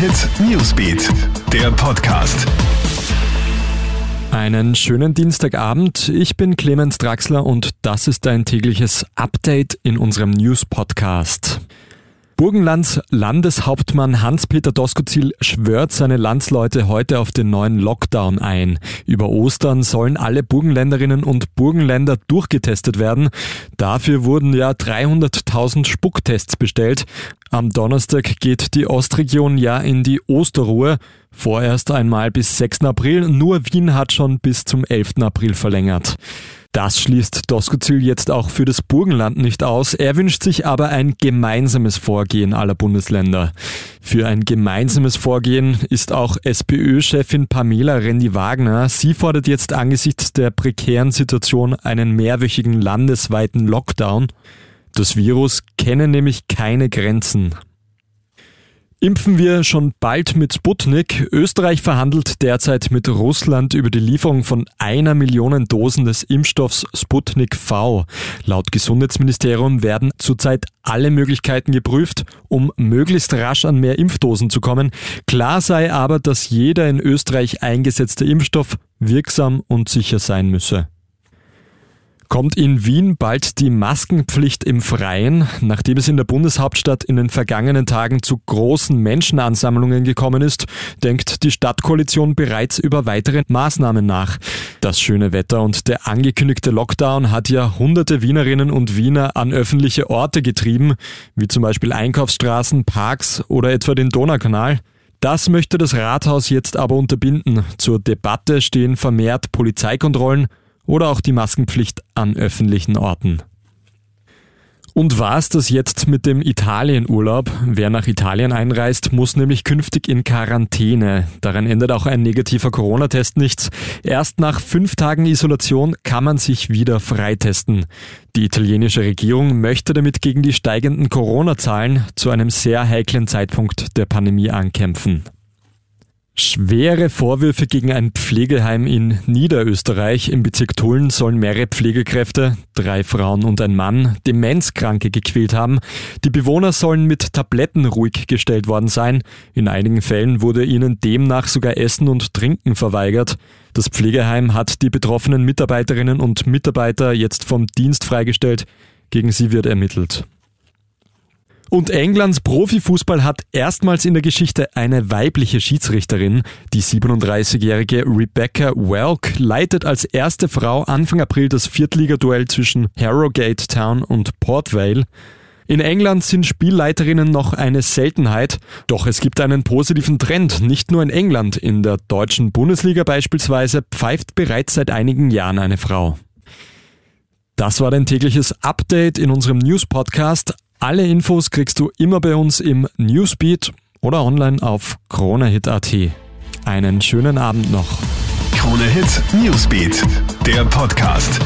Hit Newsbeat, der Podcast. Einen schönen Dienstagabend. Ich bin Clemens Draxler und das ist ein tägliches Update in unserem News Podcast. Burgenlands Landeshauptmann Hans-Peter Doskozil schwört seine Landsleute heute auf den neuen Lockdown ein. Über Ostern sollen alle Burgenländerinnen und Burgenländer durchgetestet werden. Dafür wurden ja 300.000 Spucktests bestellt. Am Donnerstag geht die Ostregion ja in die Osterruhe. Vorerst einmal bis 6. April. Nur Wien hat schon bis zum 11. April verlängert. Das schließt Doskozil jetzt auch für das Burgenland nicht aus. Er wünscht sich aber ein gemeinsames Vorgehen aller Bundesländer. Für ein gemeinsames Vorgehen ist auch SPÖ-Chefin Pamela Rendi-Wagner. Sie fordert jetzt angesichts der prekären Situation einen mehrwöchigen landesweiten Lockdown. Das Virus kenne nämlich keine Grenzen. Impfen wir schon bald mit Sputnik? Österreich verhandelt derzeit mit Russland über die Lieferung von einer Million Dosen des Impfstoffs Sputnik V. Laut Gesundheitsministerium werden zurzeit alle Möglichkeiten geprüft, um möglichst rasch an mehr Impfdosen zu kommen. Klar sei aber, dass jeder in Österreich eingesetzte Impfstoff wirksam und sicher sein müsse. Kommt in Wien bald die Maskenpflicht im Freien, nachdem es in der Bundeshauptstadt in den vergangenen Tagen zu großen Menschenansammlungen gekommen ist, denkt die Stadtkoalition bereits über weitere Maßnahmen nach. Das schöne Wetter und der angekündigte Lockdown hat ja hunderte Wienerinnen und Wiener an öffentliche Orte getrieben, wie zum Beispiel Einkaufsstraßen, Parks oder etwa den Donaukanal. Das möchte das Rathaus jetzt aber unterbinden. Zur Debatte stehen vermehrt Polizeikontrollen oder auch die Maskenpflicht an öffentlichen Orten. Und war es das jetzt mit dem Italienurlaub? Wer nach Italien einreist, muss nämlich künftig in Quarantäne. Daran ändert auch ein negativer Corona-Test nichts. Erst nach fünf Tagen Isolation kann man sich wieder freitesten. Die italienische Regierung möchte damit gegen die steigenden Corona-Zahlen zu einem sehr heiklen Zeitpunkt der Pandemie ankämpfen. Schwere Vorwürfe gegen ein Pflegeheim in Niederösterreich im Bezirk Tulln sollen mehrere Pflegekräfte, drei Frauen und ein Mann, Demenzkranke gequält haben. Die Bewohner sollen mit Tabletten ruhig gestellt worden sein. In einigen Fällen wurde ihnen demnach sogar Essen und Trinken verweigert. Das Pflegeheim hat die betroffenen Mitarbeiterinnen und Mitarbeiter jetzt vom Dienst freigestellt. Gegen sie wird ermittelt. Und Englands Profifußball hat erstmals in der Geschichte eine weibliche Schiedsrichterin. Die 37-jährige Rebecca Welk leitet als erste Frau Anfang April das Viertligaduell zwischen Harrogate Town und Port Vale. In England sind Spielleiterinnen noch eine Seltenheit, doch es gibt einen positiven Trend, nicht nur in England, in der deutschen Bundesliga beispielsweise pfeift bereits seit einigen Jahren eine Frau. Das war dein tägliches Update in unserem News Podcast. Alle Infos kriegst du immer bei uns im Newsbeat oder online auf KroneHit.at. Einen schönen Abend noch. KroneHit Newsbeat, der Podcast.